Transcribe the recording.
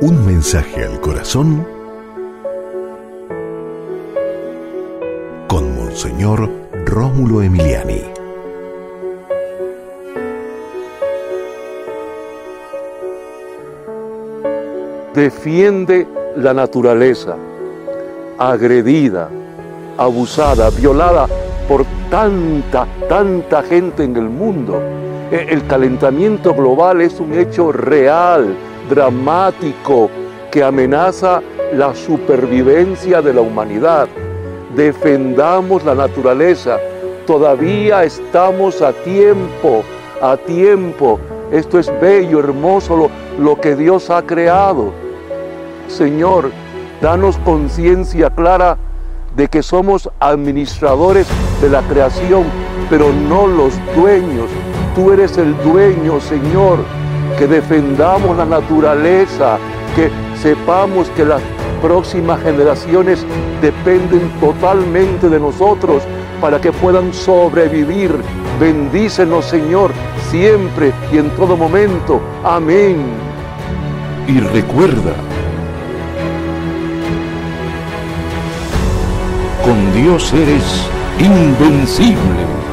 Un mensaje al corazón con Monseñor Rómulo Emiliani. Defiende la naturaleza, agredida, abusada, violada por tanta, tanta gente en el mundo. E, el calentamiento global es un hecho real, dramático, que amenaza la supervivencia de la humanidad. Defendamos la naturaleza. Todavía estamos a tiempo, a tiempo. Esto es bello, hermoso, lo, lo que Dios ha creado. Señor, danos conciencia clara de que somos administradores de la creación, pero no los dueños. Tú eres el dueño, Señor. Que defendamos la naturaleza, que sepamos que las próximas generaciones dependen totalmente de nosotros para que puedan sobrevivir. Bendícenos, Señor, siempre y en todo momento. Amén. Y recuerda, con Dios eres invencible.